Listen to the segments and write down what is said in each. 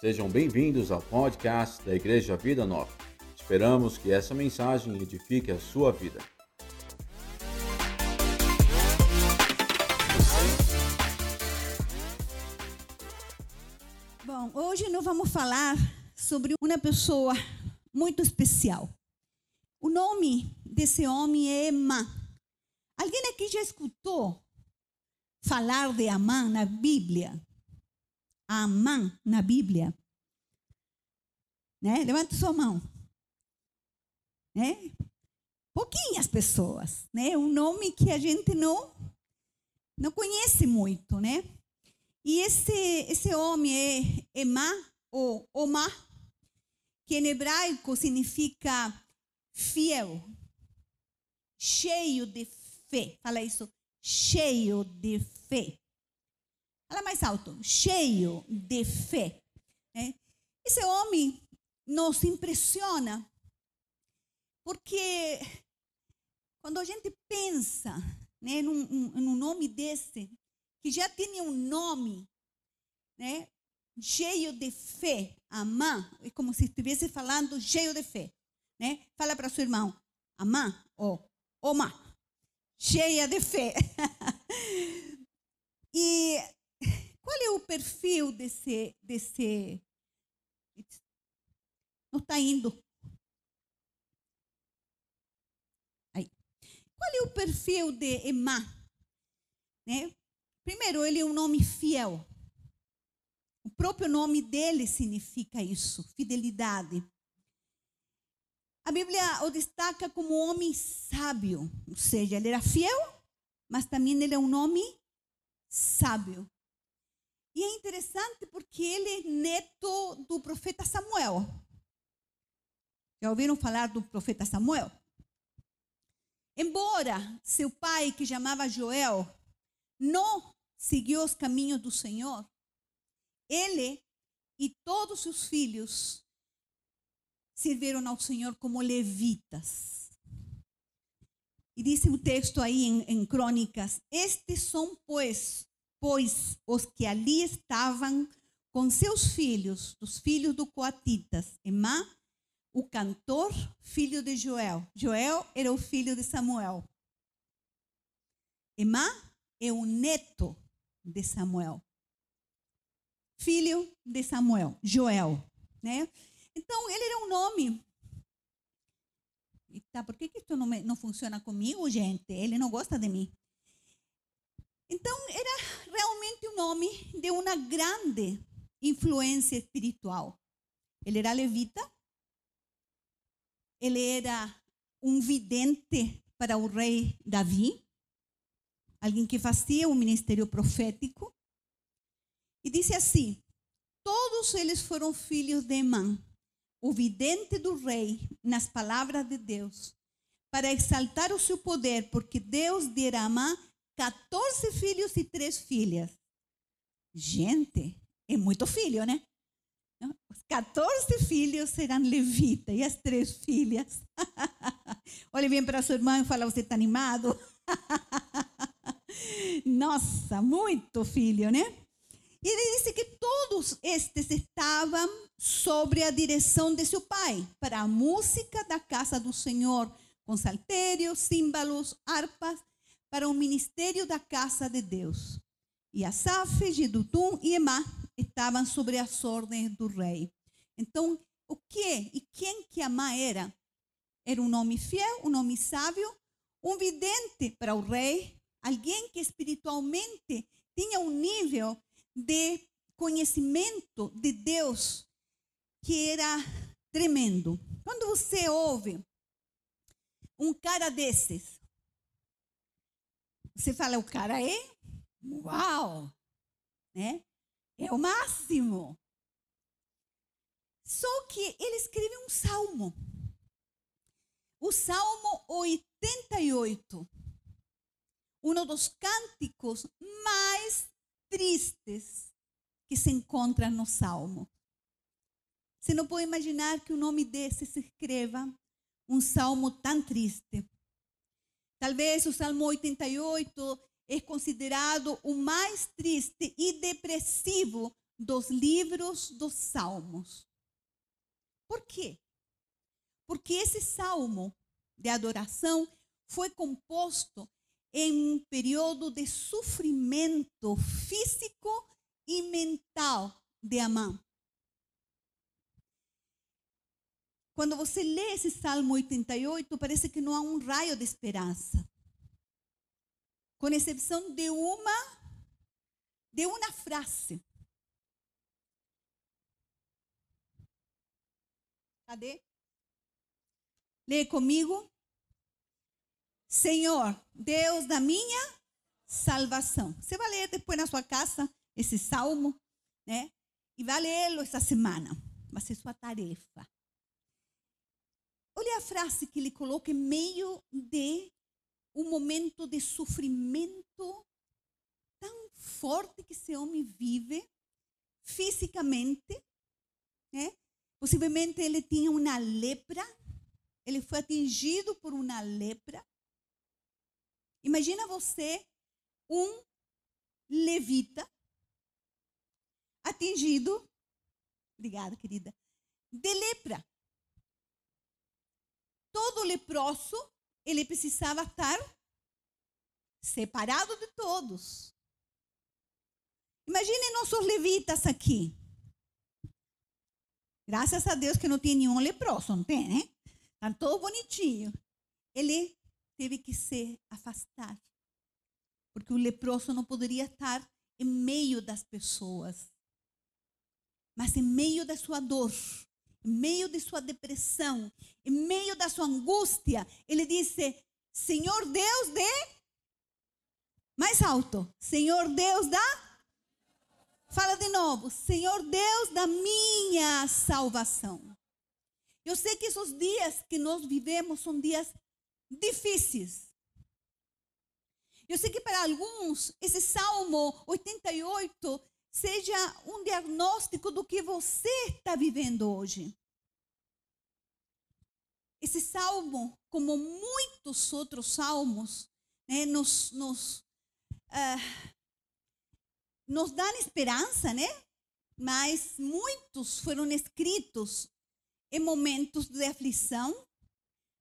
Sejam bem-vindos ao podcast da Igreja Vida Nova. Esperamos que essa mensagem edifique a sua vida. Bom, hoje nós vamos falar sobre uma pessoa muito especial. O nome desse homem é Emma. Alguém aqui já escutou falar de Amã na Bíblia? Amã na Bíblia? Né? Levanta sua mão. Né? Pouquinhas pessoas, né? Um nome que a gente não não conhece muito, né? E esse esse homem é Emá ou Omá, que em hebraico significa fiel, cheio de fé. Fala isso, cheio de fé. Fala mais alto, cheio de fé. Né? Esse homem nos impressiona porque quando a gente pensa né, num, num nome desse, que já tinha um nome, né, cheio de fé, amar, é como se estivesse falando cheio de fé. Né? Fala para seu irmão, amar ou oma, cheia de fé. e qual é o perfil desse. desse não está indo. Aí. Qual é o perfil de Emma? Né? Primeiro, ele é um nome fiel. O próprio nome dele significa isso, fidelidade. A Bíblia o destaca como homem sábio, ou seja, ele era fiel, mas também ele é um homem sábio. E é interessante porque ele é neto do profeta Samuel. Já ouviram falar do profeta Samuel? Embora seu pai, que chamava Joel, não seguiu os caminhos do Senhor, ele e todos os filhos serviram ao Senhor como levitas. E diz o texto aí em, em Crônicas: Estes são, pois, pois os que ali estavam com seus filhos, os filhos do Coatitas, Emá, o cantor, filho de Joel. Joel era o filho de Samuel. Emá é o neto de Samuel. Filho de Samuel, Joel, né? Então, ele era um nome. Tá, por que, que isso não, me, não funciona comigo, gente? Ele não gosta de mim. Então, era realmente um nome de uma grande influência espiritual. Ele era levita, ele era um vidente para o rei Davi, alguém que fazia um ministério profético. E disse assim: Todos eles foram filhos de Emã, o vidente do rei, nas palavras de Deus, para exaltar o seu poder, porque Deus dera a Amã 14 filhos e três filhas. Gente, é muito filho, né? Os 14 filhos serão levitas e as três filhas. Olhe bem para sua irmã e fala: Você está animado? Nossa, muito filho, né? E ele disse que todos estes estavam sobre a direção de seu pai para a música da casa do Senhor, com saltérios, símbolos, harpas para o ministério da casa de Deus. E Asaf, Gedutum e Emá estavam sobre as ordens do rei. Então, o que e quem que Amá era? Era um nome fiel, um nome sábio, um vidente para o rei, alguém que espiritualmente tinha um nível de conhecimento de Deus que era tremendo. Quando você ouve um cara desses, você fala, o cara é uau, né? É o máximo. Só que ele escreve um salmo. O Salmo 88. Um dos cânticos mais tristes que se encontra no Salmo. Você não pode imaginar que o nome desse se escreva um salmo tão triste. Talvez o Salmo 88 é considerado o mais triste e depressivo dos livros dos Salmos. Por quê? Porque esse salmo de adoração foi composto em um período de sofrimento físico e mental de Amã. Quando você lê esse Salmo 88, parece que não há um raio de esperança. Com exceção de uma de uma frase. Cadê? Lê comigo. Senhor, Deus da minha salvação. Você vai ler depois na sua casa esse salmo, né? E vai lê-lo essa semana. Vai ser sua tarefa. Olha a frase que ele coloca em meio de um momento de sofrimento tão forte que esse homem vive fisicamente, né? Possivelmente ele tinha uma lepra, ele foi atingido por uma lepra. Imagina você, um levita, atingido, obrigada, querida, de lepra. Todo leproso, ele precisava estar separado de todos. Imaginem nossos levitas aqui. Graças a Deus que não tem nenhum leproso, não tem, né? Tá todo bonitinho. Ele teve que se afastar. Porque o leproso não poderia estar em meio das pessoas. Mas em meio da sua dor, em meio de sua depressão, em meio da sua angústia, ele disse: Senhor Deus de. Mais alto. Senhor Deus da Fala de novo, Senhor Deus da minha salvação. Eu sei que esses dias que nós vivemos são dias difíceis. Eu sei que para alguns esse Salmo 88 seja um diagnóstico do que você está vivendo hoje. Esse salmo, como muitos outros salmos, né, nos, nos uh, nos dão esperança, né? Mas muitos foram escritos em momentos de aflição,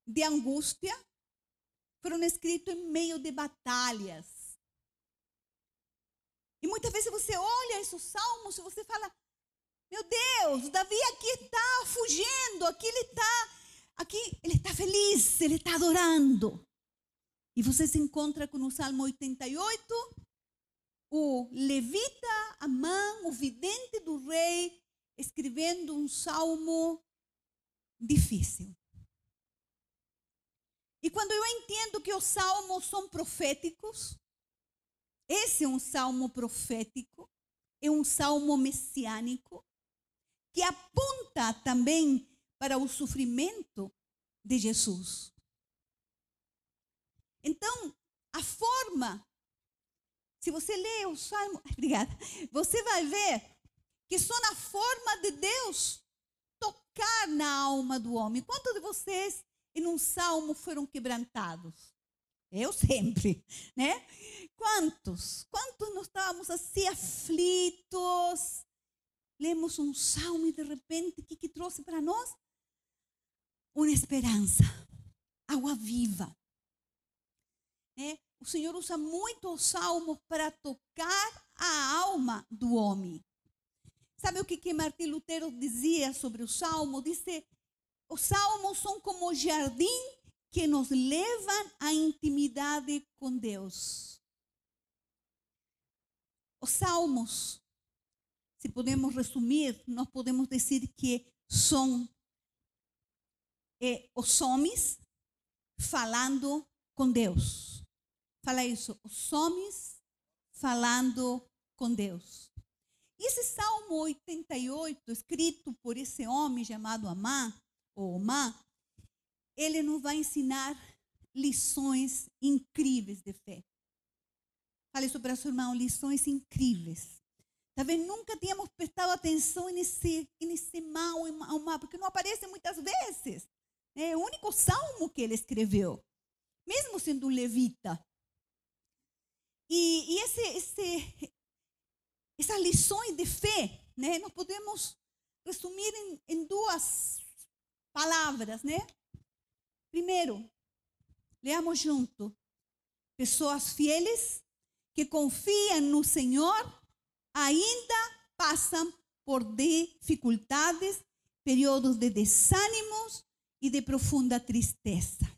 de angústia, foram escritos em meio de batalhas. E muitas vezes você olha esses salmos e você fala: Meu Deus, Davi aqui está fugindo, aqui ele está, aqui ele está feliz, ele está adorando. E você se encontra com o Salmo 88 o levita Amã, o vidente do rei, escrevendo um salmo difícil. E quando eu entendo que os salmos são proféticos, esse é um salmo profético, é um salmo messiânico, que aponta também para o sofrimento de Jesus. Então, a forma se você lê o Salmo, obrigada, você vai ver que só na forma de Deus tocar na alma do homem. Quantos de vocês em um salmo foram quebrantados? Eu sempre, né? Quantos? Quantos nós estávamos assim aflitos? Lemos um salmo e de repente o que, que trouxe para nós? Uma esperança, água viva. Né? o Senhor usa muito o salmo para tocar a alma do homem. Sabe o que, que Martim Lutero dizia sobre o salmo? Disse: os salmos são como jardim que nos levam à intimidade com Deus. Os salmos, se podemos resumir, nós podemos dizer que são eh, os homens falando com Deus. Fala isso, os homens falando com Deus. Esse Salmo 88, escrito por esse homem chamado Amã, ou Omá, ele nos vai ensinar lições incríveis de fé. Fale isso para seu irmão, lições incríveis. Talvez nunca tínhamos prestado atenção nesse, nesse mal, porque não aparece muitas vezes. É o único salmo que ele escreveu, mesmo sendo um levita. E, e esse, esse, essas lições de fé né? Nós podemos resumir em, em duas palavras, né? Primeiro, leamos junto. Pessoas fieles que confiam no Senhor ainda passam por dificuldades, períodos de desânimos e de profunda tristeza.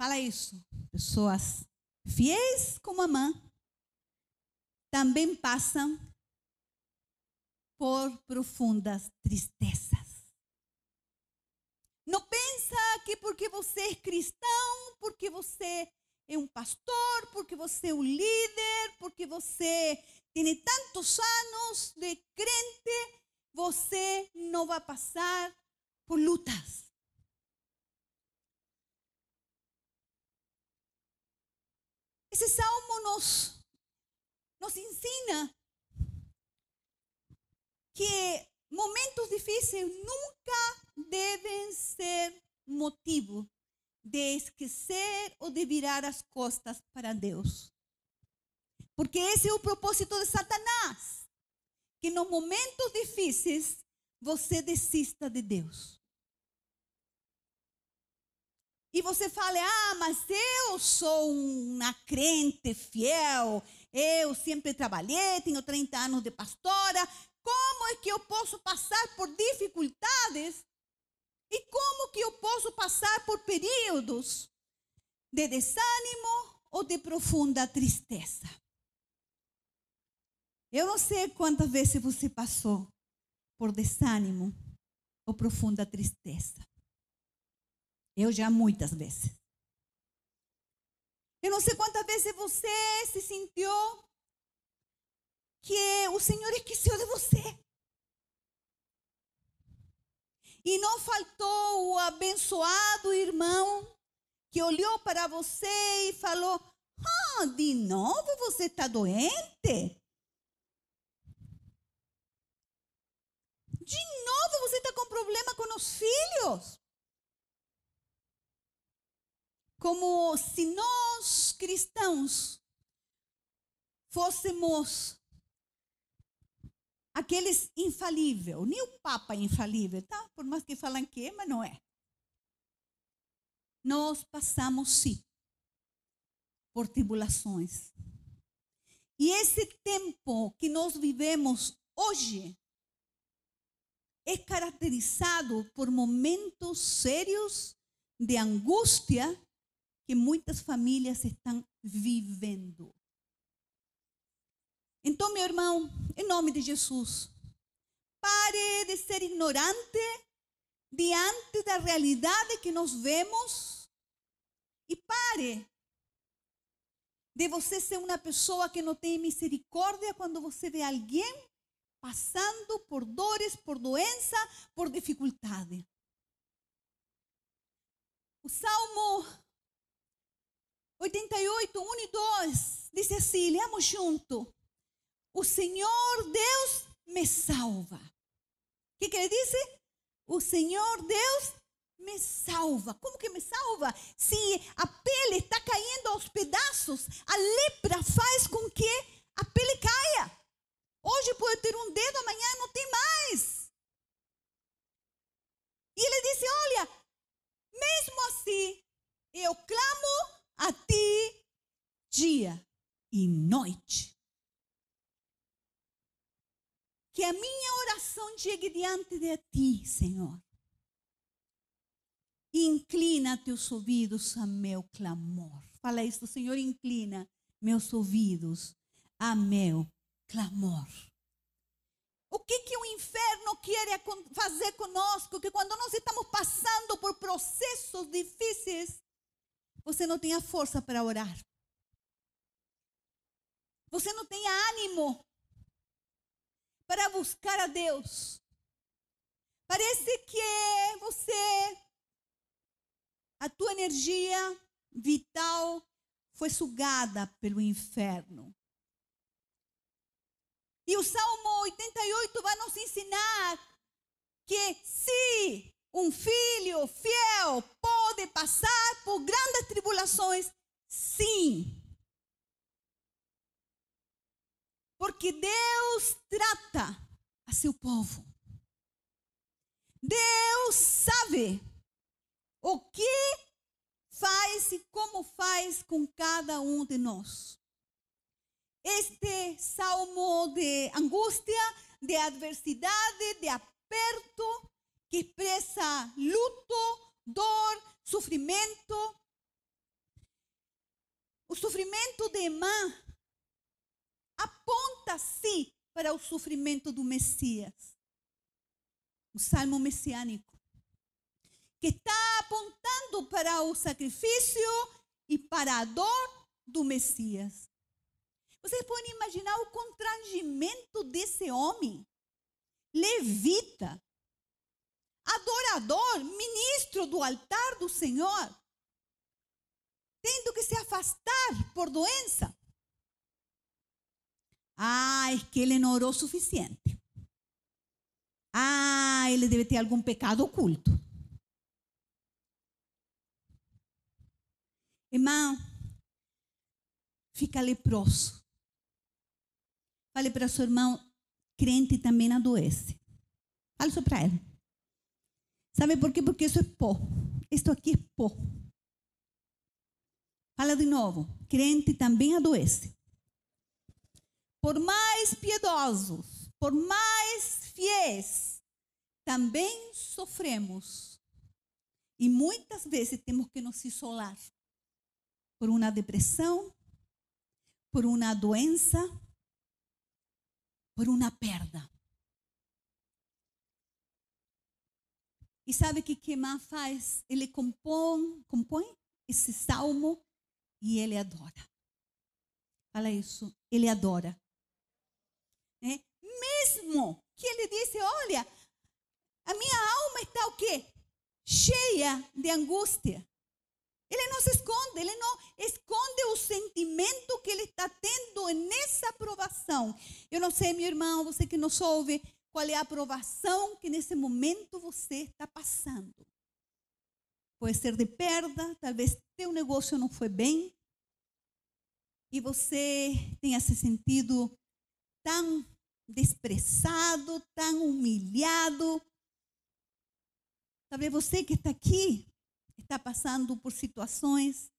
Fala isso. Pessoas fiéis como a mãe também passam por profundas tristezas. Não pensa que porque você é cristão, porque você é um pastor, porque você é um líder, porque você tem tantos anos de crente, você não vai passar por lutas. Esse salmo nos, nos ensina que momentos difíceis nunca devem ser motivo de esquecer ou de virar as costas para Deus. Porque esse é o propósito de Satanás. Que nos momentos difíceis você desista de Deus. E você fala, ah, mas eu sou uma crente fiel, eu sempre trabalhei, tenho 30 anos de pastora, como é que eu posso passar por dificuldades? E como que eu posso passar por períodos de desânimo ou de profunda tristeza? Eu não sei quantas vezes você passou por desânimo ou profunda tristeza. Eu já muitas vezes. Eu não sei quantas vezes você se sentiu que o Senhor esqueceu de você. E não faltou o abençoado irmão que olhou para você e falou: Ah, de novo você está doente? De novo você está com problema com os filhos? Como se nós cristãos fôssemos aqueles infalível, nem o Papa é infalível, tá? Por mais que falam que é, mas não é. Nós passamos sim por tribulações. E esse tempo que nós vivemos hoje é caracterizado por momentos sérios de angústia que muitas famílias estão vivendo. Então, meu irmão, em nome de Jesus, pare de ser ignorante diante da realidade que nós vemos e pare de você ser uma pessoa que não tem misericórdia quando você vê alguém passando por dores, por doença, por dificuldade. O Salmo 88, 1 e 2 diz assim: leamos junto. O Senhor Deus me salva. O que, que ele disse? O Senhor Deus me salva. Como que me salva? Se a pele está caindo aos pedaços, a lepra faz com que a pele caia. Hoje pode ter um dedo, amanhã não tem mais. E ele disse: Olha, mesmo assim, eu clamo a ti dia e noite. Que a minha oração chegue diante de ti, Senhor. Inclina teus ouvidos a meu clamor. Fala isso, Senhor, inclina meus ouvidos a meu clamor. O que, que o inferno quer fazer conosco? Que quando nós estamos passando por processos difíceis, você não tenha força para orar. Você não tenha ânimo para buscar a Deus. Parece que você, a tua energia vital foi sugada pelo inferno. E o Salmo 88 vai nos ensinar que se um filho fiel pode passar por grandes tribulações, sim. Porque Deus trata a seu povo. Deus sabe o que faz e como faz com cada um de nós. Este salmo de angústia, de adversidade, de aperto, que expressa luto, dor, sofrimento. O sofrimento de Emã aponta-se para o sofrimento do Messias. O salmo messiânico que está apontando para o sacrifício e para a dor do Messias. Vocês podem imaginar o constrangimento desse homem, levita, adorador, ministro do altar do Senhor, tendo que se afastar por doença. Ah, é que ele não orou suficiente. Ah, ele deve ter algum pecado oculto. Irmão, fica leproso. Fale para seu irmão, crente também adoece. Fale isso para ele. Sabe por quê? Porque isso é pó. Isto aqui é pó. Fala de novo. Crente também adoece. Por mais piedosos, por mais fiéis, também sofremos. E muitas vezes temos que nos isolar por uma depressão, por uma doença, por uma perda. E sabe o que Queimar faz? Ele compõe, compõe esse salmo e ele adora. Fala isso, ele adora. É? Mesmo que ele disse, olha, a minha alma está o quê? Cheia de angústia. Ele não se esconde, ele não esconde o sentimento que ele está tendo nessa aprovação. Eu não sei, meu irmão, você que nos ouve, qual é a aprovação que nesse momento você está passando. Pode ser de perda, talvez teu negócio não foi bem e você tenha se sentido tão desprezado, tão humilhado. Talvez você que está aqui está passando por situações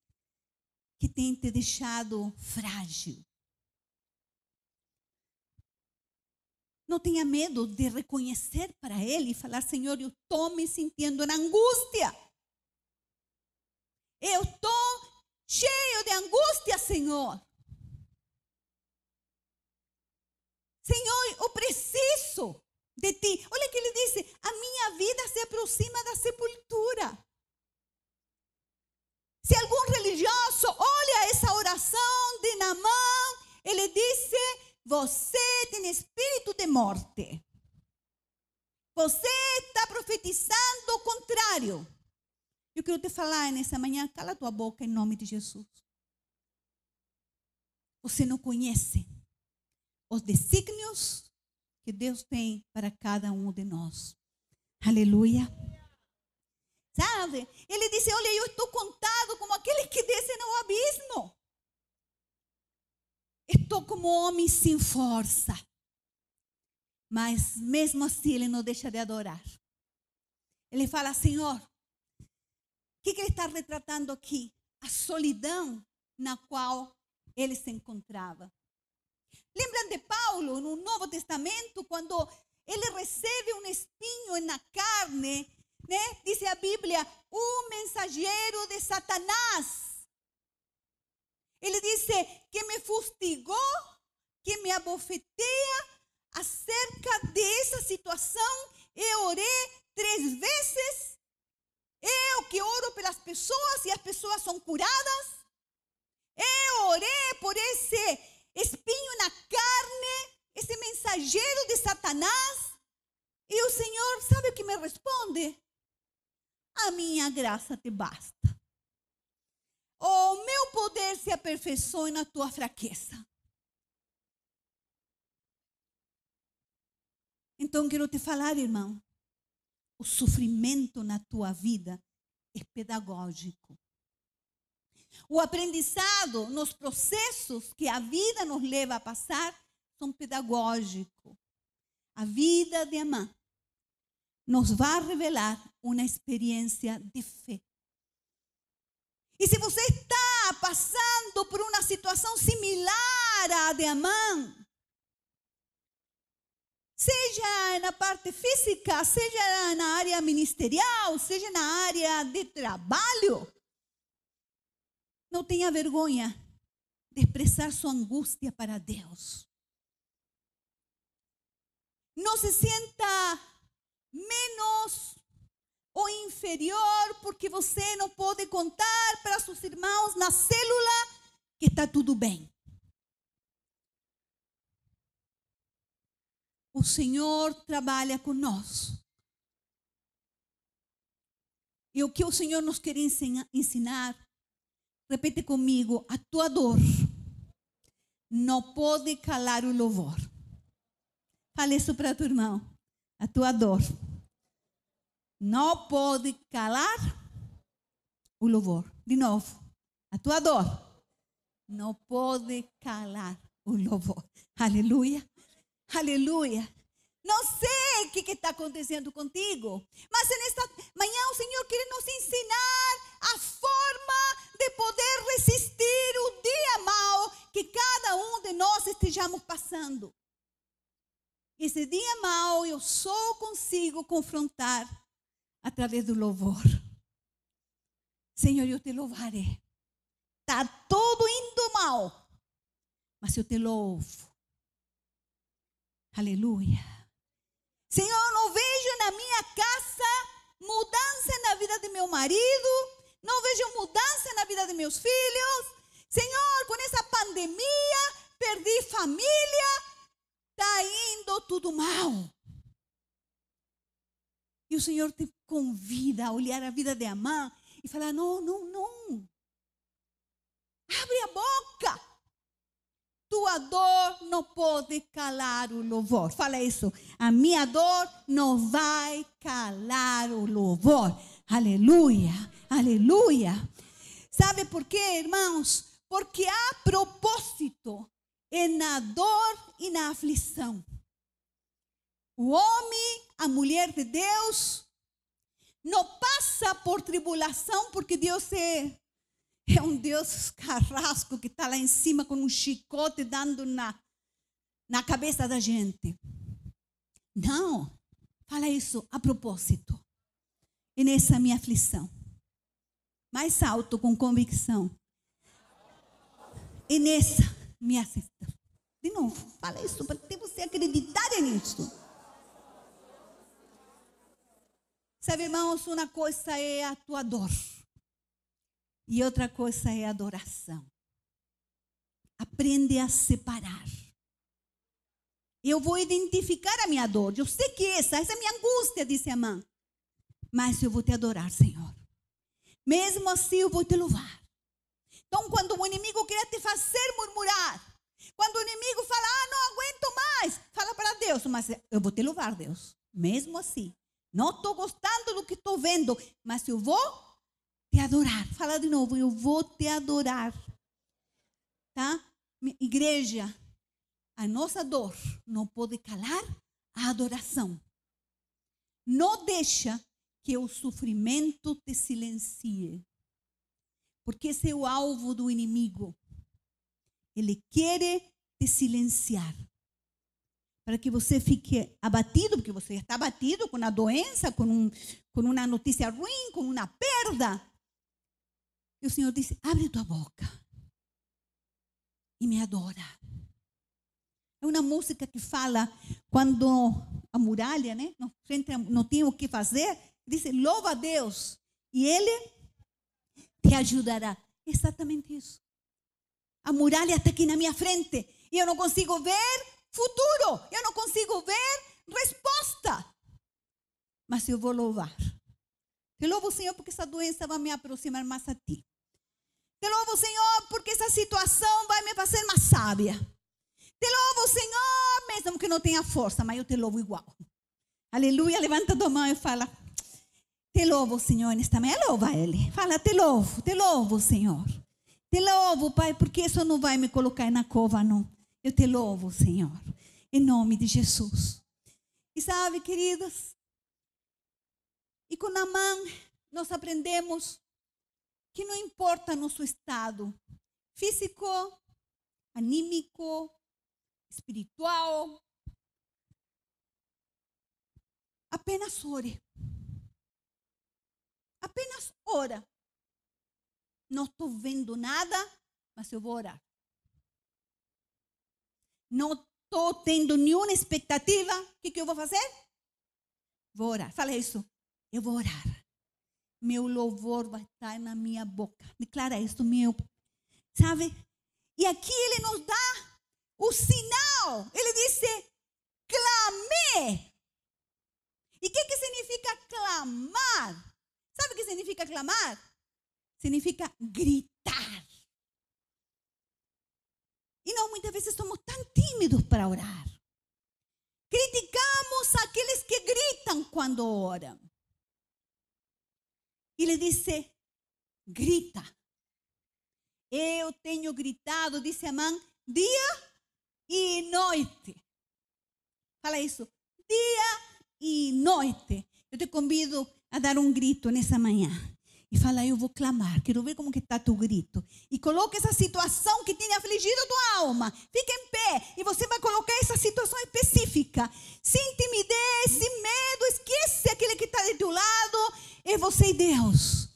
que têm te deixado frágil. Não tenha medo de reconhecer para Ele e falar: Senhor, eu estou me sentindo na angústia. Eu estou cheio de angústia, Senhor. Senhor, eu preciso de ti. Olha que ele disse: a minha vida se aproxima da sepultura. Se algum religioso olha essa oração de Namã, ele disse: Você tem espírito de morte. Você está profetizando o contrário. Eu quero te falar nessa manhã, cala tua boca em nome de Jesus. Você não conhece os desígnios que Deus tem para cada um de nós. Aleluia. Sabe? Ele disse: Olha, eu estou contado como aquele que desce no abismo. Estou como homem sem força. Mas mesmo assim ele não deixa de adorar. Ele fala: Senhor, o que, que ele está retratando aqui? A solidão na qual ele se encontrava. Lembram de Paulo no Novo Testamento, quando ele recebe um espinho na carne né? Diz a Bíblia, o mensageiro de Satanás. Ele disse que me fustigou, que me abofeteia acerca dessa situação. Eu orei três vezes. Eu que oro pelas pessoas e as pessoas são curadas. Eu orei por esse espinho na carne, esse mensageiro de Satanás. E o Senhor, sabe o que me responde? a minha graça te basta. O meu poder se aperfeiçoe na tua fraqueza. Então, quero te falar, irmão, o sofrimento na tua vida é pedagógico. O aprendizado nos processos que a vida nos leva a passar são pedagógicos. A vida de Amã nos vai revelar uma experiência de fé. E se você está passando por uma situação similar à de Amã, seja na parte física, seja na área ministerial, seja na área de trabalho, não tenha vergonha de expressar sua angústia para Deus. Não se sinta menos ou inferior porque você não pode contar para seus irmãos na célula que está tudo bem. O Senhor trabalha conosco. E o que o Senhor nos quer ensinar, repete comigo, a tua dor não pode calar o louvor. Fale isso para teu irmão. A tua dor não pode calar o louvor. De novo, a tua dor não pode calar o louvor. Aleluia. Aleluia. Não sei o que está acontecendo contigo, mas nesta manhã o Senhor quer nos ensinar a forma de poder resistir o dia mau que cada um de nós estejamos passando. Esse dia mau eu só consigo confrontar através do louvor. Senhor, eu te louvarei. Está tudo indo mal, mas eu te louvo. Aleluia. Senhor, não vejo na minha casa mudança na vida de meu marido, não vejo mudança na vida de meus filhos. Senhor, com essa pandemia, perdi família, está indo tudo mal. E o Senhor te convida a olhar a vida de Amã e falar: não, não, não. Abre a boca. Tua dor não pode calar o louvor. Fala isso. A minha dor não vai calar o louvor. Aleluia, aleluia. Sabe por quê, irmãos? Porque há propósito na dor e na aflição. O homem, a mulher de Deus, não passa por tribulação porque Deus é é um Deus carrasco que está lá em cima com um chicote dando na, na cabeça da gente. Não, fala isso a propósito. E nessa minha aflição, mais alto, com convicção. E nessa minha aflição. De novo, fala isso para você acreditar nisso. Sabe, irmãos, uma coisa é a tua dor. E outra coisa é adoração. Aprende a separar. Eu vou identificar a minha dor. Eu sei que essa, essa é a minha angústia, disse a mãe. Mas eu vou te adorar, Senhor. Mesmo assim, eu vou te louvar. Então, quando o inimigo quer te fazer murmurar, quando o inimigo fala, ah, não aguento mais, fala para Deus, mas eu vou te louvar, Deus. Mesmo assim, não estou gostando do que estou vendo, mas eu vou te adorar. Fala de novo, eu vou te adorar. Tá? Igreja, a nossa dor não pode calar a adoração. Não deixa que o sofrimento te silencie. Porque esse é o alvo do inimigo. Ele quer te silenciar. Para que você fique abatido, porque você está abatido com a doença, com, um, com uma notícia ruim, com uma perda. E o Senhor disse: abre tua boca e me adora. É uma música que fala quando a muralha, né, não, não tinha o que fazer, disse: louva a Deus e Ele te ajudará. Exatamente isso. A muralha está aqui na minha frente e eu não consigo ver futuro, eu não consigo ver resposta. Mas eu vou louvar. Te louvo, Senhor, porque essa doença vai me aproximar mais a ti. Te louvo, Senhor, porque essa situação vai me fazer mais sábia. Te louvo, Senhor, mesmo que não tenha força, mas eu te louvo igual. Aleluia. Levanta a tua mão e fala: Te louvo, Senhor, nesta manhã. Louva Ele. Fala: Te louvo, te louvo, Senhor. Te louvo, Pai, porque isso não vai me colocar na cova, não. Eu te louvo, Senhor, em nome de Jesus. E sabe, queridas, e com Namã nós aprendemos que não importa nosso estado físico, anímico, espiritual, apenas ore. Apenas ora. Não estou vendo nada, mas eu vou orar. Não estou tendo nenhuma expectativa. O que, que eu vou fazer? Vou orar. Fala isso. Eu vou orar. Meu louvor vai estar na minha boca. Declara isso, meu. Sabe? E aqui ele nos dá o sinal. Ele disse: clamei. E o que, que significa clamar? Sabe o que significa clamar? Significa gritar. E nós muitas vezes somos tão tímidos para orar. Criticamos aqueles que gritam quando oram. E ele disse: grita. Eu tenho gritado, disse Amã, dia e noite. Fala isso. Dia e noite. Eu te convido a dar um grito nessa manhã. E fala, eu vou clamar, quero ver como que está teu grito. E coloca essa situação que tem afligido tua alma. Fica em pé e você vai colocar essa situação específica. Sem timidez, sem medo, esquece aquele que está do teu lado. É você e Deus.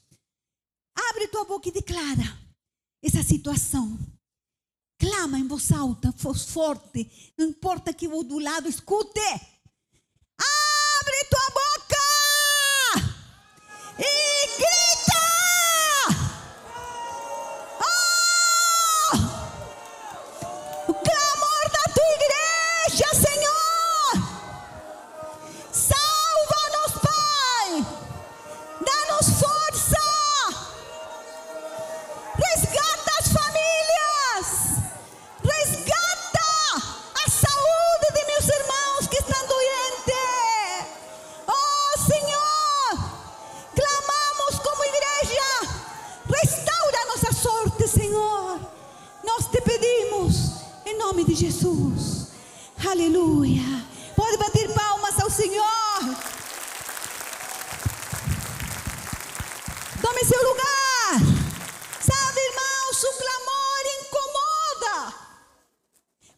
Abre tua boca e declara essa situação. Clama em voz alta, voz forte. Não importa que o do lado escute. Abre tua e de Jesus. Aleluia! Pode bater palmas ao Senhor! Tome seu lugar. Sabe, irmãos, o clamor incomoda.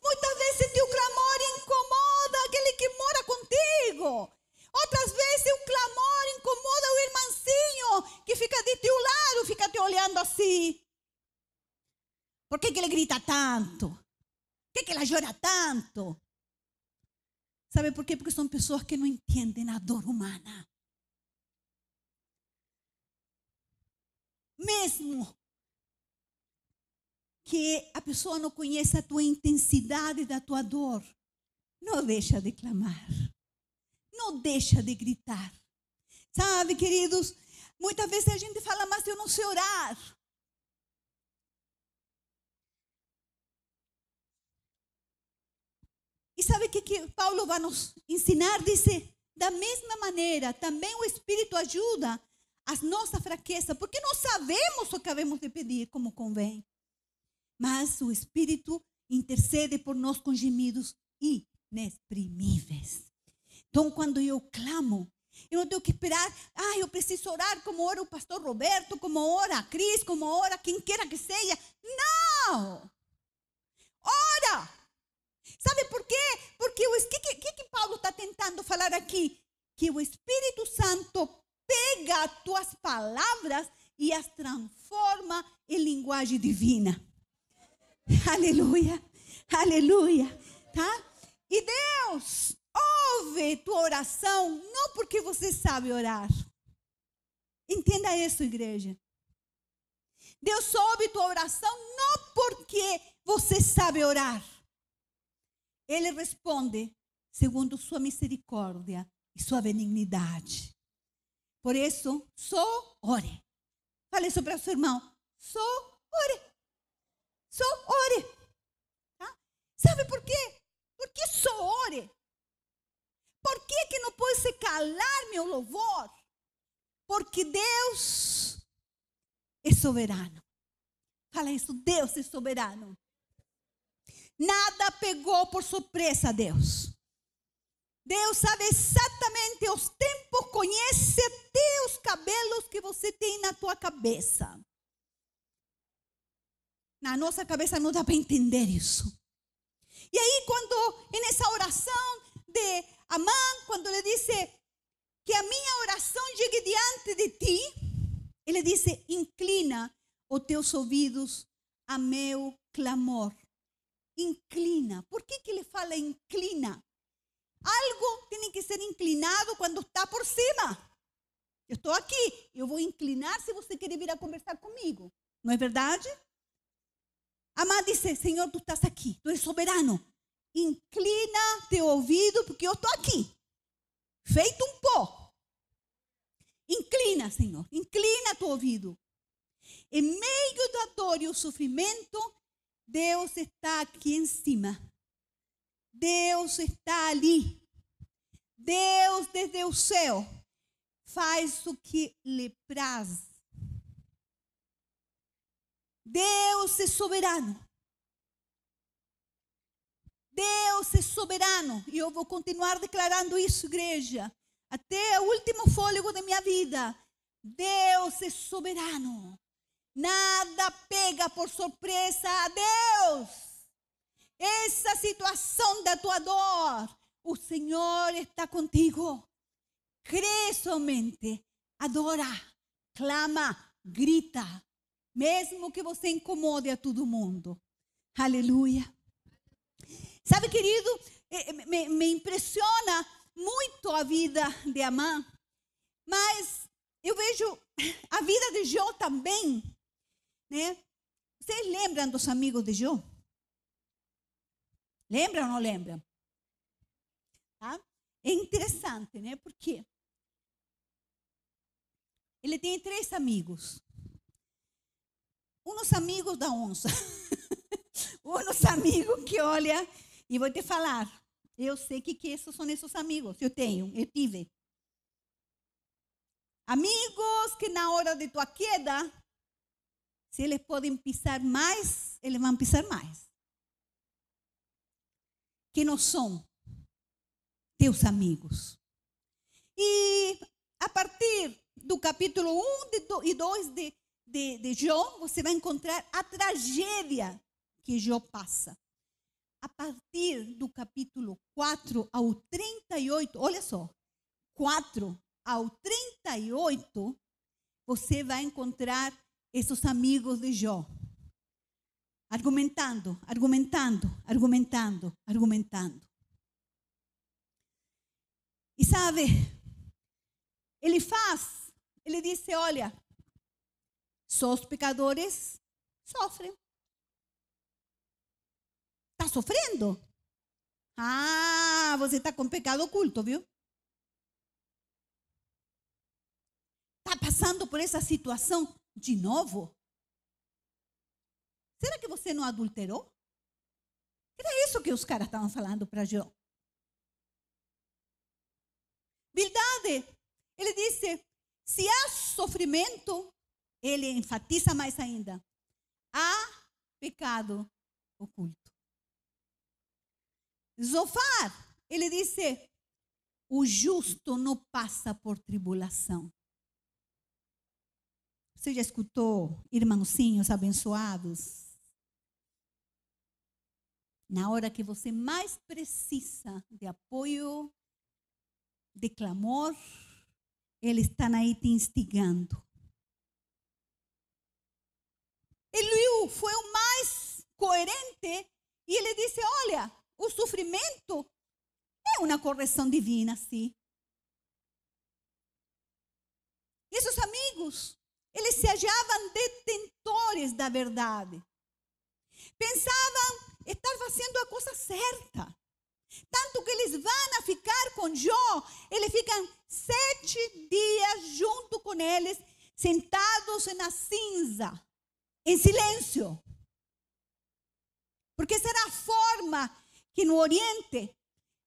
Muitas vezes teu clamor incomoda aquele que mora contigo. Outras vezes o clamor incomoda o irmãozinho que fica de teu lado, fica te olhando assim. Por que, que ele grita tanto? Por que, que ela chora tanto? Sabe por quê? Porque são pessoas que não entendem a dor humana. mesmo que a pessoa não conheça a tua intensidade da tua dor, não deixa de clamar, não deixa de gritar. Sabe, queridos, muitas vezes a gente fala, mas eu não sei orar. Sabe o que, que Paulo vai nos ensinar? Dice, da mesma maneira, também o Espírito ajuda as nossa fraqueza, porque nós sabemos o que devemos de pedir como convém. Mas o Espírito intercede por nós com gemidos inexprimíveis. Então, quando eu clamo, eu não tenho que esperar, ah, eu preciso orar como ora o pastor Roberto, como ora a Cris, como ora quem queira que seja. Não! Sabe por quê? Porque o que, que, que Paulo está tentando falar aqui? Que o Espírito Santo pega as tuas palavras e as transforma em linguagem divina. Aleluia, aleluia, tá? E Deus ouve tua oração não porque você sabe orar. Entenda isso, igreja. Deus ouve tua oração não porque você sabe orar. Ele responde segundo sua misericórdia e sua benignidade. Por isso, só ore. Fale isso para o seu irmão. Só ore. Só ore. Tá? Sabe por quê? Porque só ore. Por que, que não pode se calar meu louvor? Porque Deus é soberano. Fala isso, Deus é soberano. Nada pegou por surpresa a Deus. Deus sabe exatamente os tempos, conhece até os cabelos que você tem na tua cabeça. Na nossa cabeça não dá para entender isso. E aí, quando, nessa oração de Amã, quando ele disse que a minha oração chegue diante de ti, ele disse: inclina os teus ouvidos a meu clamor. Inclina. Por que, que ele fala inclina? Algo tem que ser inclinado quando está por cima. Eu estou aqui, eu vou inclinar se você querer vir a conversar comigo. Não é verdade? Amá disse: Senhor, tu estás aqui, tu és soberano. Inclina teu ouvido, porque eu estou aqui, feito um pó. Inclina, Senhor, inclina teu ouvido. Em meio da dor e o sofrimento, Deus está aqui em cima. Deus está ali. Deus desde o céu faz o que lhe praz. Deus é soberano. Deus é soberano. E eu vou continuar declarando isso, igreja, até o último fôlego da minha vida. Deus é soberano. Nada pega por surpresa a Deus. Essa situação da tua dor, o Senhor está contigo. Crê somente, adora, clama, grita, mesmo que você incomode a todo mundo. Aleluia. Sabe, querido, eh, eh, me, me impressiona muito a vida de Amã, mas eu vejo a vida de Jó também, né? Vocês lembram dos amigos de Jó? Lembram ou não lembram? Tá? É interessante, né? Porque ele tem três amigos uns amigos da onça. uns amigos que olha e vou te falar. Eu sei que, que esses são esses amigos. Eu tenho, eu tive. Amigos que na hora de tua queda, se eles podem pisar mais, eles vão pisar mais. Que não são teus amigos. E a partir do capítulo 1 e 2 de, de, de Jó, você vai encontrar a tragédia que Jó passa. A partir do capítulo 4 ao 38, olha só, 4 ao 38, você vai encontrar esses amigos de Jó. Argumentando, argumentando, argumentando, argumentando. E sabe, ele faz, ele disse: Olha, só os pecadores sofrem. Está sofrendo? Ah, você está com pecado oculto, viu? Está passando por essa situação de novo? Será que você não adulterou? Era isso que os caras estavam falando para Jó. Verdade. Ele disse: se há sofrimento, ele enfatiza mais ainda. Há pecado oculto. Zofar, ele disse: o justo não passa por tribulação. Você já escutou, irmãozinhos abençoados? Na hora que você mais precisa de apoio, de clamor, ele está aí te instigando. Eliú foi o mais coerente e ele disse: Olha, o sofrimento é uma correção divina, sim. E seus amigos, eles se achavam detentores da verdade. Pensavam estar fazendo a coisa certa. Tanto que eles vão a ficar com Jó, eles ficam sete dias junto com eles, sentados na cinza em silêncio. Porque será a forma que no Oriente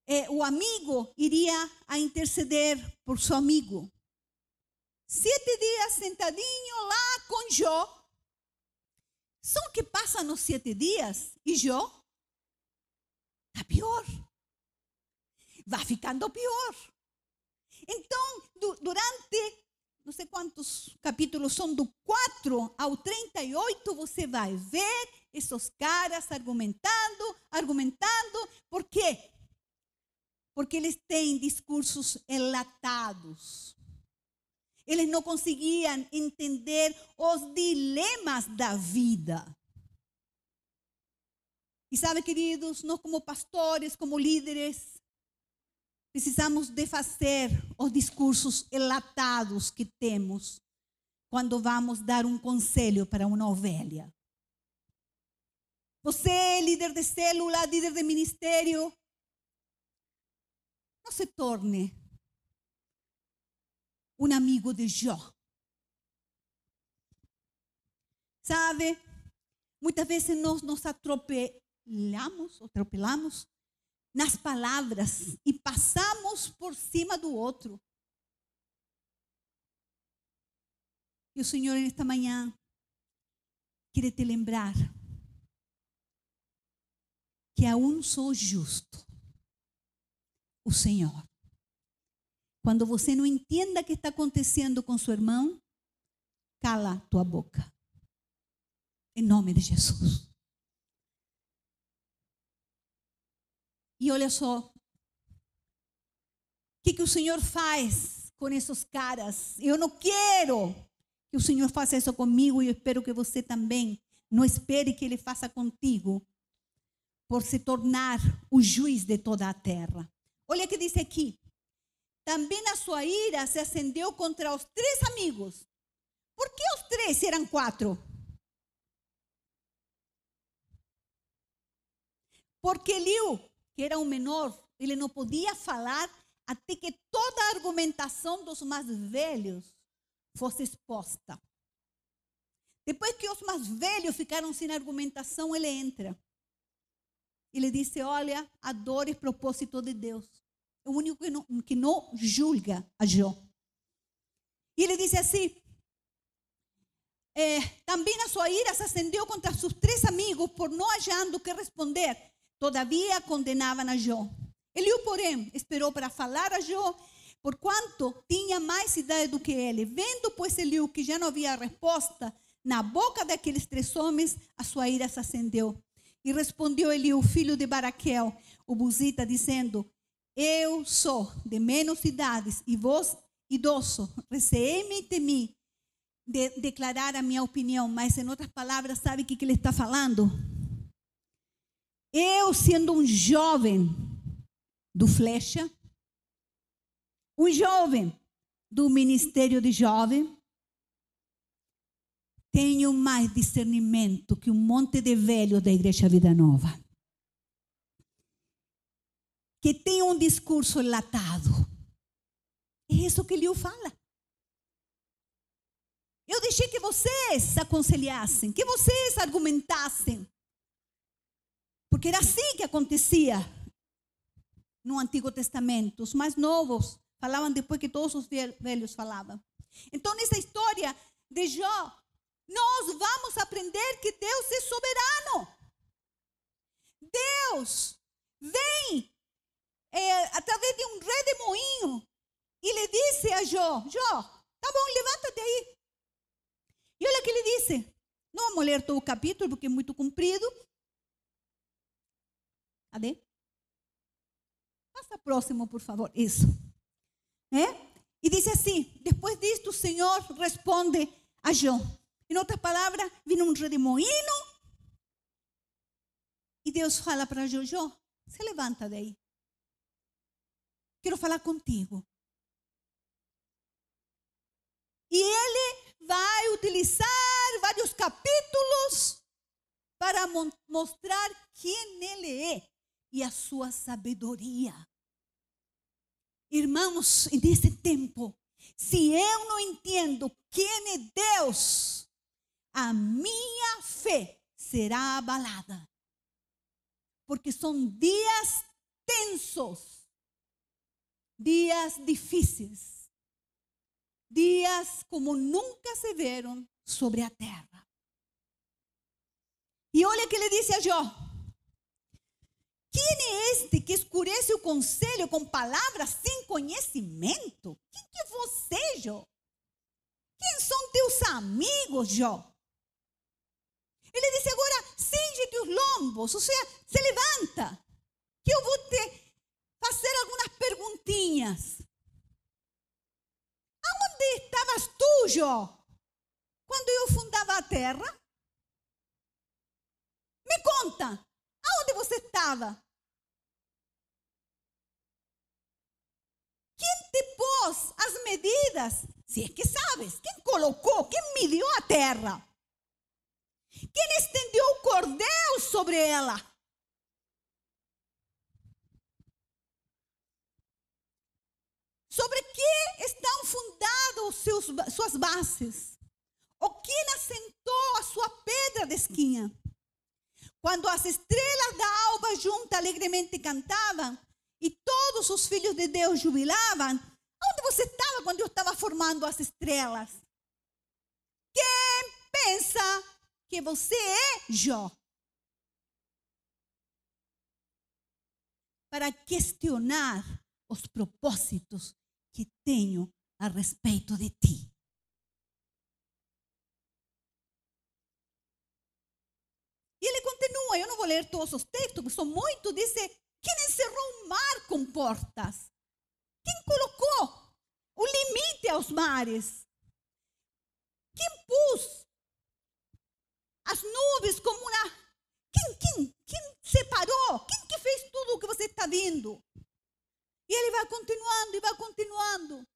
eh, o amigo iria a interceder por seu amigo. Sete dias sentadinho lá com Jó. Só que passam os sete dias e Jó pior. Vai ficando pior. Então, du durante, não sei quantos capítulos são, do 4 ao 38, você vai ver esses caras argumentando, argumentando. Por quê? Porque eles têm discursos enlatados. Eles não conseguiam entender os dilemas da vida. E sabe, queridos, nós como pastores, como líderes, precisamos desfazer os discursos enlatados que temos quando vamos dar um conselho para uma ovelha. Você, líder de célula, líder de ministério, não se torne um amigo de Jó. Sabe, muitas vezes nós nos atropelamos, atropelamos nas palavras e passamos por cima do outro. E o Senhor, nesta manhã, quer te lembrar que há um só justo, o Senhor. Quando você não entenda o que está acontecendo com seu irmão, cala tua boca. Em nome de Jesus. E olha só. O que, que o Senhor faz com esses caras? Eu não quero que o Senhor faça isso comigo e eu espero que você também não espere que Ele faça contigo por se tornar o juiz de toda a terra. Olha o que diz aqui. Também a sua ira se acendeu contra os três amigos. Por que os três eram quatro? Porque Liu, que era o menor, ele não podia falar até que toda a argumentação dos mais velhos fosse exposta. Depois que os mais velhos ficaram sem argumentação, ele entra. Ele disse: Olha, a dor e propósito de Deus o único que não, que não julga a Jó. E ele disse assim: eh, também a sua ira se acendeu contra seus três amigos por não achando que responder. Todavia condenavam a Jó. Eliú, porém, esperou para falar a Jó, porquanto tinha mais idade do que ele. Vendo, pois, Eliú que já não havia resposta na boca daqueles três homens, a sua ira se acendeu. E respondeu Eliú, filho de Baraquel, o buzita, dizendo: eu sou de menos idades e vós, idoso, receei-me mim de declarar a minha opinião, mas em outras palavras, sabe o que, que ele está falando? Eu, sendo um jovem do Flecha, um jovem do Ministério de Jovem, tenho mais discernimento que um monte de velhos da Igreja Vida Nova que tem um discurso enlatado. É isso que Liu fala. Eu deixei que vocês aconselhassem, que vocês argumentassem. Porque era assim que acontecia no Antigo Testamento. Os mais novos falavam depois que todos os velhos falavam. Então, nessa história de Jó, nós vamos aprender que Deus é soberano. Deus vem é, através de um redemoinho e lhe disse a Jó: Jó, tá bom, levanta-te aí. E olha o que ele disse. Não vamos ler todo o capítulo porque é muito comprido. Cadê? Passa próximo, por favor. Isso. É? E disse assim: depois disto, o Senhor responde a Jó. Em outras palavras, vem um redemoinho. E Deus fala para Jó: Jó, se levanta daí. Quero falar contigo. E ele vai utilizar vários capítulos para mostrar quem ele é e a sua sabedoria. Irmãos, nesse tempo, se eu não entendo quem é Deus, a minha fé será abalada. Porque são dias tensos dias difíceis, dias como nunca se viram sobre a terra. E olha que ele disse a Jó: Quem é esse que escurece o conselho com palavras sem conhecimento? Quem que é você, Jó? Quem são teus amigos, Jó? Ele disse agora, cinge-te os lombos, ou seja, se levanta, que eu vou te fazer perguntinhas. Aonde estavas tu, Jó, quando eu fundava a terra? Me conta, aonde você estava? Quem te pôs as medidas? Se é que sabes, quem colocou, quem mediu a terra? Quem estendeu o cordel sobre ela? Sobre que estão fundadas suas bases? O que assentou a sua pedra de esquina? Quando as estrelas da alva junta alegremente cantavam e todos os filhos de Deus jubilavam, onde você estava quando eu estava formando as estrelas? Quem pensa que você é Jó? Para questionar os propósitos que tenho a respeito de ti. E ele continua, eu não vou ler todos os textos, porque são muitos, diz quem encerrou o mar com portas? Quem colocou o limite aos mares? Quem pôs as nuvens como uma. Quem, quem, quem separou? Quem que fez tudo o que você está vendo? E ele vai continuando e vai continuando.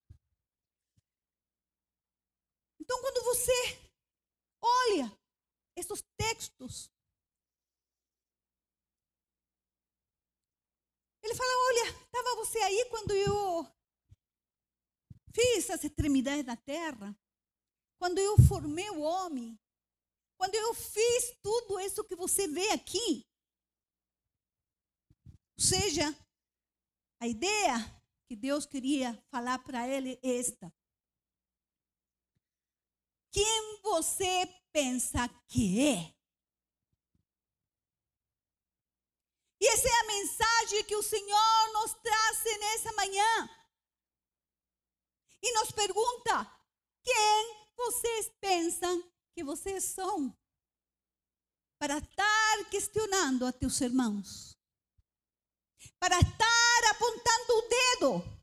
Então, quando você olha esses textos, ele fala: Olha, estava você aí quando eu fiz as extremidades da terra, quando eu formei o homem, quando eu fiz tudo isso que você vê aqui. Ou seja, a ideia que Deus queria falar para ele é esta. Quem você pensa que é? E essa é a mensagem que o Senhor nos traz nessa manhã. E nos pergunta: quem vocês pensam que vocês são? Para estar questionando a teus irmãos para estar apontando o dedo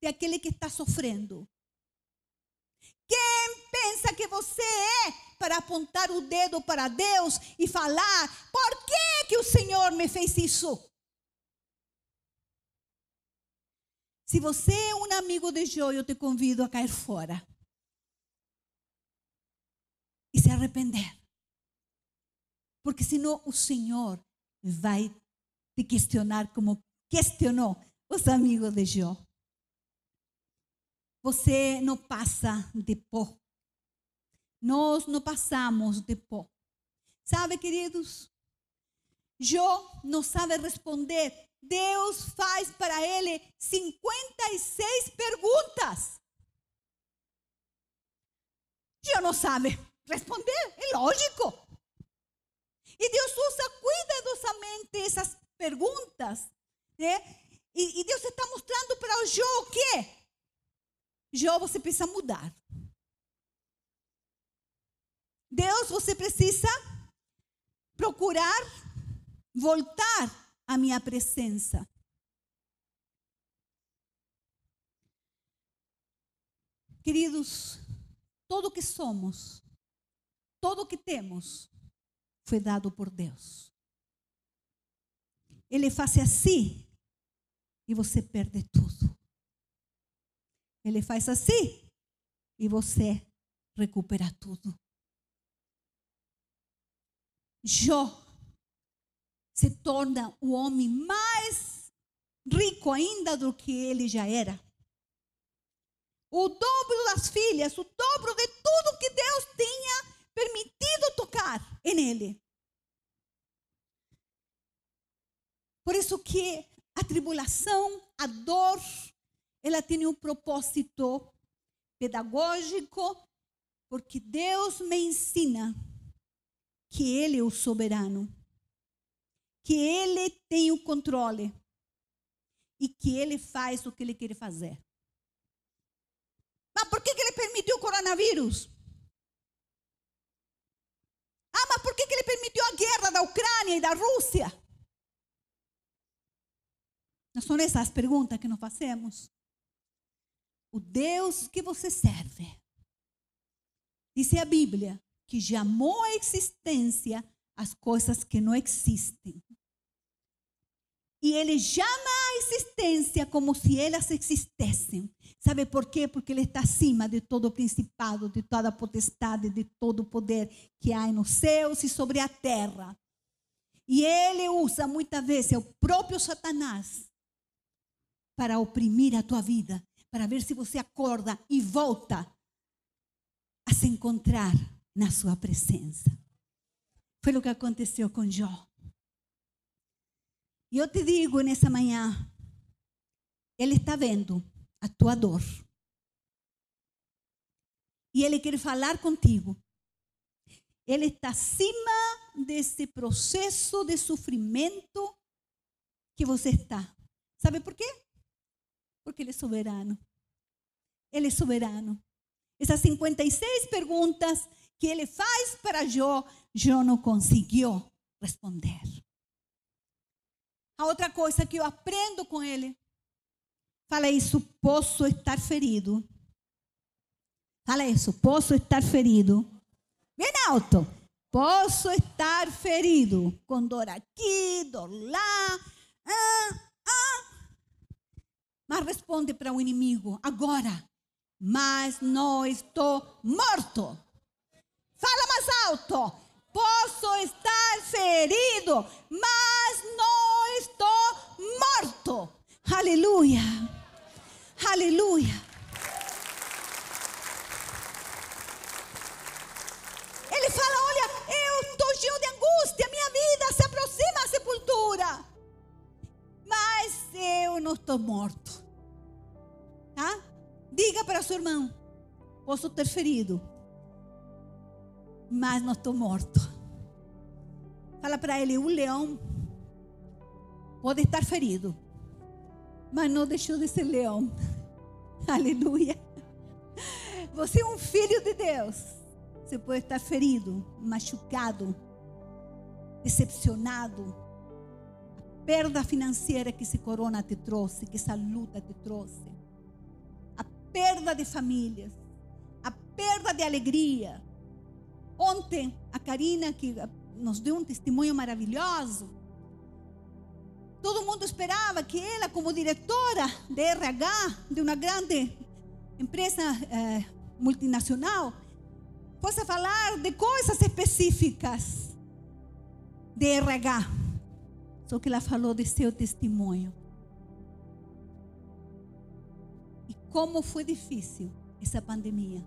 de aquele que está sofrendo. Quem pensa que você é para apontar o dedo para Deus e falar: por que, que o Senhor me fez isso? Se você é um amigo de Jó, eu te convido a cair fora e se arrepender. Porque senão o Senhor vai de questionar como questionou os amigos de Jó. Você não passa de pó. Nós não passamos de pó. Sabe, queridos? Jó não sabe responder. Deus faz para ele 56 perguntas. Jó não sabe responder, é lógico. E Deus usa perguntas, né? E, e Deus está mostrando para o Jó o quê? Jó, você precisa mudar. Deus, você precisa procurar voltar à minha presença. Queridos, todo o que somos, todo o que temos, foi dado por Deus. Ele faz assim e você perde tudo. Ele faz assim e você recupera tudo. Jó se torna o homem mais rico ainda do que ele já era. O dobro das filhas, o dobro de tudo que Deus tinha permitido tocar em ele. Por isso que a tribulação, a dor, ela tem um propósito pedagógico, porque Deus me ensina que Ele é o soberano, que Ele tem o controle, e que ele faz o que ele quer fazer. Mas por que, que ele permitiu o coronavírus? Ah, mas por que, que ele permitiu a guerra da Ucrânia e da Rússia? Não são essas perguntas que nós fazemos. O Deus que você serve, diz a Bíblia, que chamou à existência as coisas que não existem. E ele chama a existência como se elas existissem. Sabe por quê? Porque ele está acima de todo principado, de toda potestade, de todo poder que há nos céus e sobre a terra. E ele usa muitas vezes o próprio Satanás para oprimir a tua vida, para ver se você acorda e volta a se encontrar na sua presença. Foi o que aconteceu com Jó. E eu te digo nessa manhã, Ele está vendo a tua dor. E Ele quer falar contigo. Ele está acima desse processo de sofrimento que você está. Sabe por quê? Porque Ele é soberano. Ele é soberano. Essas 56 perguntas que Ele faz para Jó, Jó não conseguiu responder. A outra coisa que eu aprendo com ele. Fala isso, posso estar ferido. Fala isso, posso estar ferido. Bem alto. Posso estar ferido. Com dor aqui, dor lá. Ah. Mas responde para o inimigo agora. Mas não estou morto. Fala mais alto. Posso estar ferido, mas não estou morto. Aleluia. Aleluia. Ele fala: Olha, eu estou cheio de angústia, minha vida se aproxima à sepultura. Mas eu não estou morto. Tá? Diga para seu irmão: Posso ter ferido, mas não estou morto. Fala para ele: o leão pode estar ferido, mas não deixou de ser leão. Aleluia. Você é um filho de Deus. Você pode estar ferido, machucado, decepcionado. A perda financeira que esse corona te trouxe, que essa luta te trouxe. Perda de famílias. A perda de alegria Ontem, a Karina, que nos deu um testemunho maravilhoso, todo mundo esperava que ela, como diretora de RH de uma grande empresa eh, multinacional, fosse falar de coisas específicas de RH. Só que ela falou de seu testemunho. Como foi difícil essa pandemia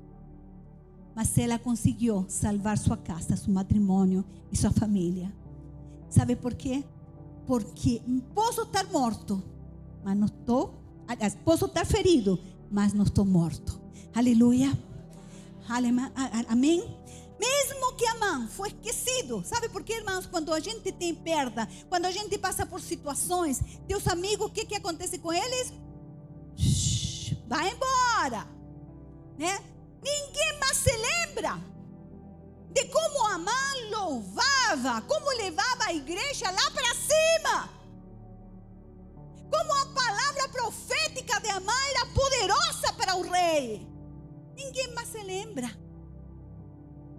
mas ela conseguiu salvar sua casa, seu matrimônio e sua família. Sabe por quê? Porque posso estar morto, mas não estou. Posso estar ferido, mas não estou morto. Aleluia. Amém? Mesmo que a mão foi esquecido. Sabe por quê, irmãos? Quando a gente tem perda, quando a gente passa por situações, teus amigos, o que, que acontece com eles? Shhh, vai embora. Né? Ninguém mais se lembra de como Amã louvava, como levava a igreja lá para cima. Como a palavra profética de Amã era poderosa para o rei. Ninguém mais se lembra.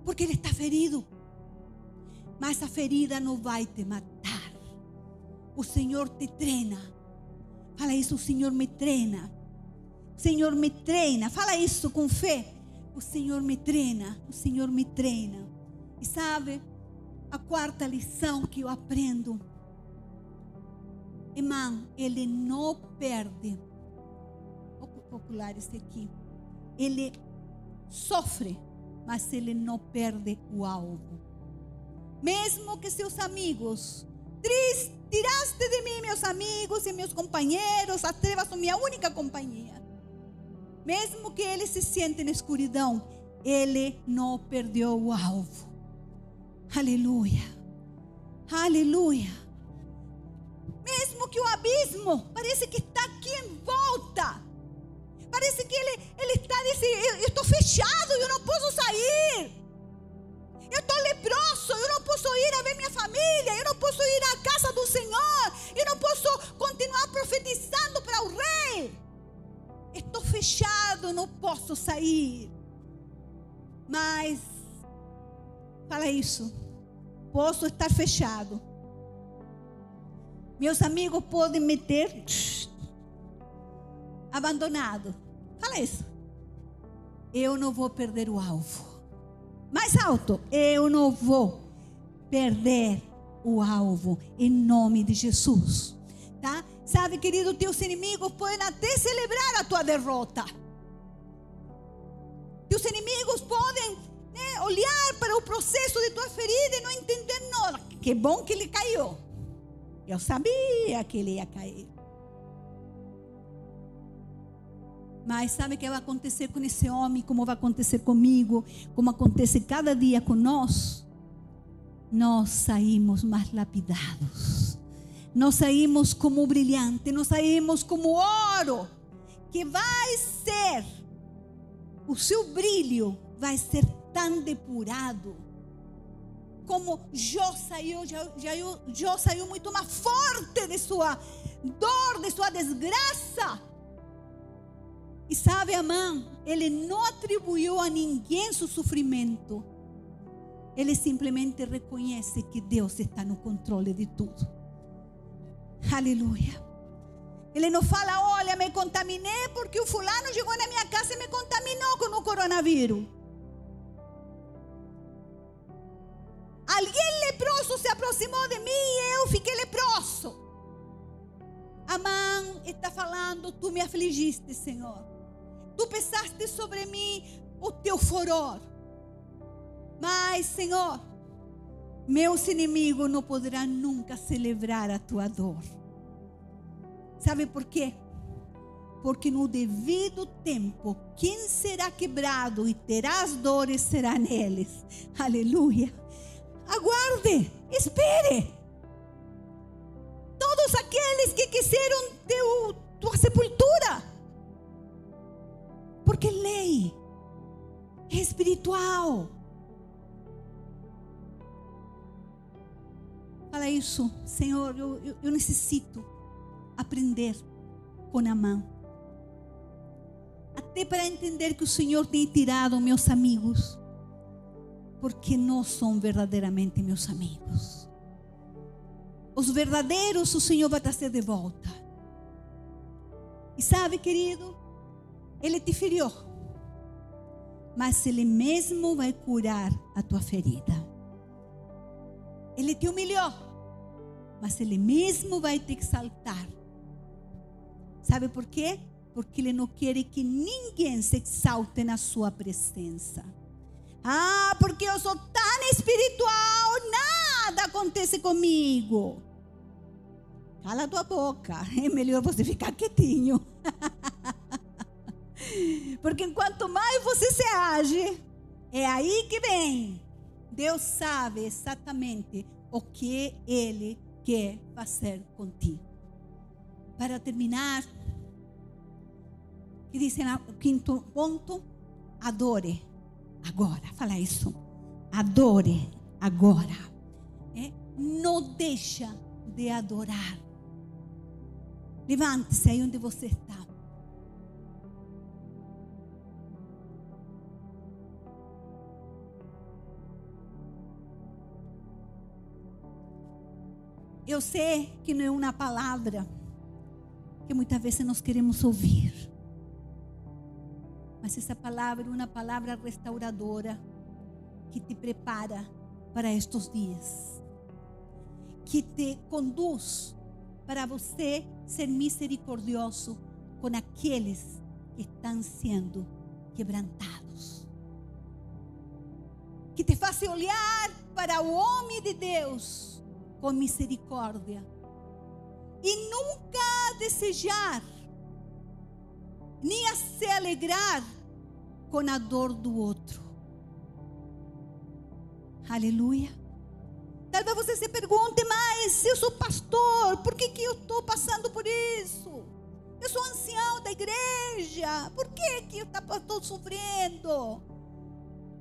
Porque ele está ferido. Mas a ferida não vai te matar. O Senhor te treina. Fala isso, o Senhor me treina. O Senhor me treina. Fala isso com fé. O Senhor me treina, o Senhor me treina. E sabe, a quarta lição que eu aprendo, irmão, ele não perde. Pouco popular esse aqui. Ele sofre, mas ele não perde o alvo. Mesmo que seus amigos, tiraste de mim meus amigos e meus companheiros, as trevas são minha única companhia. Mesmo que ele se sente na escuridão, ele não perdeu o alvo. Aleluia. Aleluia. Mesmo que o abismo parece que está aqui em volta. Parece que ele está dizendo: eu estou fechado, eu não posso sair. Eu estou leproso, eu não posso ir a ver minha família, eu não posso ir à casa do Senhor, eu não posso continuar profetizando para o rei. Estou fechado, não posso sair. Mas, fala isso, posso estar fechado. Meus amigos podem me ter abandonado. Fala isso. Eu não vou perder o alvo. Mais alto. Eu não vou perder o alvo em nome de Jesus. Tá? Sabe, querido, teus inimigos podem até celebrar a tua derrota. Teus inimigos podem né, olhar para o processo de tua ferida e não entender nada. Que bom que ele caiu. Eu sabia que ele ia cair. Mas sabe o que vai acontecer com esse homem? Como vai acontecer comigo? Como acontece cada dia com nós? Nós saímos mais lapidados. Nós saímos como brilhante. Nós saímos como ouro. Que vai ser, o seu brilho vai ser tão depurado. Como Jó saiu, Jó, Jó saiu muito mais forte de sua dor, de sua desgraça e sabe, Amã, ele não atribuiu a ninguém seu sofrimento. Ele simplesmente reconhece que Deus está no controle de tudo. Aleluia. Ele não fala, olha, me contaminei porque o fulano chegou na minha casa e me contaminou com o coronavírus. Alguém leproso se aproximou de mim e eu fiquei leproso. Amã está falando, tu me afligiste, Senhor. Tu pensaste sobre mim o teu furor. Mas, Senhor, meus inimigos não poderão nunca celebrar a tua dor. Sabe por quê? Porque no devido tempo, quem será quebrado e terá as dores será neles. Aleluia. Aguarde, espere. Todos aqueles que quiseram teu, tua sepultura porque lei é espiritual. Fala isso, Senhor, eu, eu, eu necessito aprender com a mão. Até para entender que o Senhor tem tirado meus amigos, porque não são verdadeiramente meus amigos. Os verdadeiros o Senhor vai trazer de volta. E sabe, querido, ele te feriu. Mas Ele mesmo vai curar a tua ferida. Ele te humilhou. Mas Ele mesmo vai te exaltar. Sabe por quê? Porque Ele não quer que ninguém se exalte na sua presença. Ah, porque eu sou tão espiritual, nada acontece comigo. Cala tua boca, é melhor você ficar quietinho. Porque enquanto mais você se age, é aí que vem. Deus sabe exatamente o que Ele quer fazer contigo. Para terminar, que diz no quinto ponto, adore agora. Fala isso. Adore agora. É? Não deixa de adorar. Levante-se aí onde você está. Eu sei que não é uma palavra que muitas vezes nós queremos ouvir. Mas essa palavra é uma palavra restauradora que te prepara para estes dias. Que te conduz para você ser misericordioso com aqueles que estão sendo quebrantados. Que te faça olhar para o homem de Deus com misericórdia e nunca desejar nem a se alegrar com a dor do outro. Aleluia. Talvez você se pergunte, mas eu sou pastor, por que, que eu estou passando por isso? Eu sou ancião da igreja. Por que que eu estou sofrendo?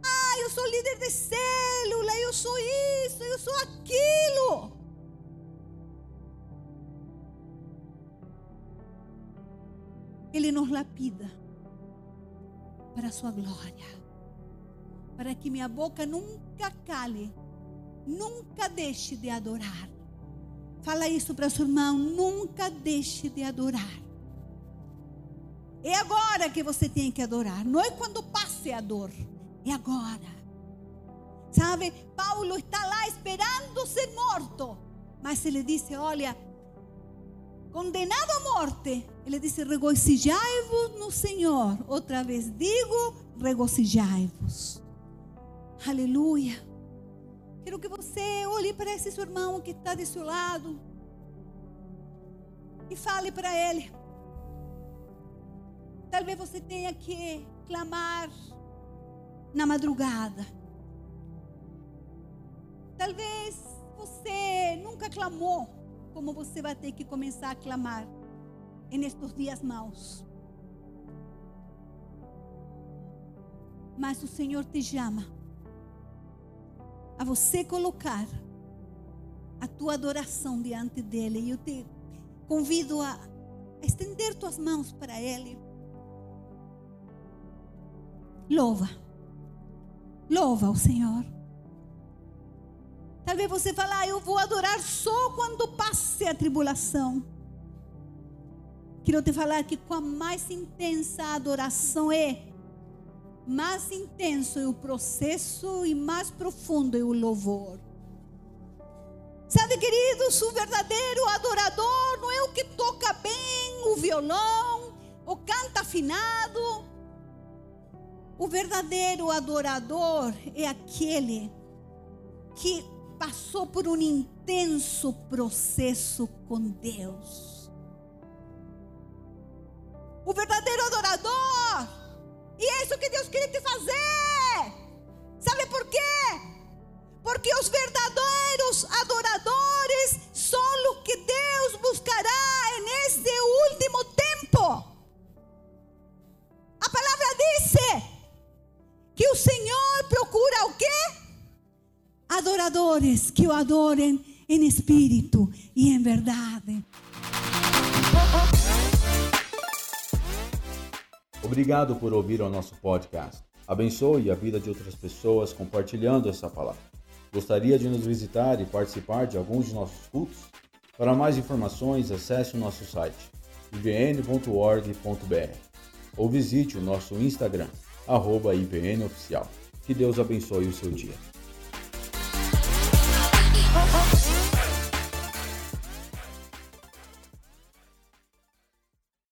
Ah, eu sou líder de célula, eu sou isso, eu sou aquilo. Ele nos lapida para a sua glória, para que minha boca nunca cale, nunca deixe de adorar. Fala isso para seu irmão, nunca deixe de adorar. É agora que você tem que adorar, não é quando passe a dor, é agora. Sabe, Paulo está lá esperando ser morto, mas ele disse: Olha, condenado à morte, ele disse: regozijai-vos no Senhor. Outra vez digo: regozijai-vos. Aleluia. Quero que você olhe para esse seu irmão que está do seu lado e fale para ele. Talvez você tenha que clamar na madrugada. Talvez você nunca clamou como você vai ter que começar a clamar nestes dias maus. Mas o Senhor te chama a você colocar a tua adoração diante dele. E eu te convido a estender tuas mãos para ele. Louva. Louva o Senhor. Talvez você fale, ah, eu vou adorar só quando passe a tribulação. Quero te falar que com a mais intensa adoração é, mais intenso é o processo e mais profundo é o louvor. Sabe, queridos, o verdadeiro adorador não é o que toca bem o violão, ou canta afinado. O verdadeiro adorador é aquele que passou por um intenso processo com Deus. O verdadeiro adorador. E é isso que Deus queria te fazer. Sabe por quê? Porque os verdadeiros adoradores são os que Deus buscará nesse último tempo. A palavra diz que o Senhor procura o quê? Adoradores que o adorem em espírito e em verdade. Obrigado por ouvir o nosso podcast. Abençoe a vida de outras pessoas compartilhando essa palavra. Gostaria de nos visitar e participar de alguns de nossos cultos? Para mais informações, acesse o nosso site ivn.org.br ou visite o nosso Instagram, arroba IVNOficial. Que Deus abençoe o seu dia. oh, oh. oh.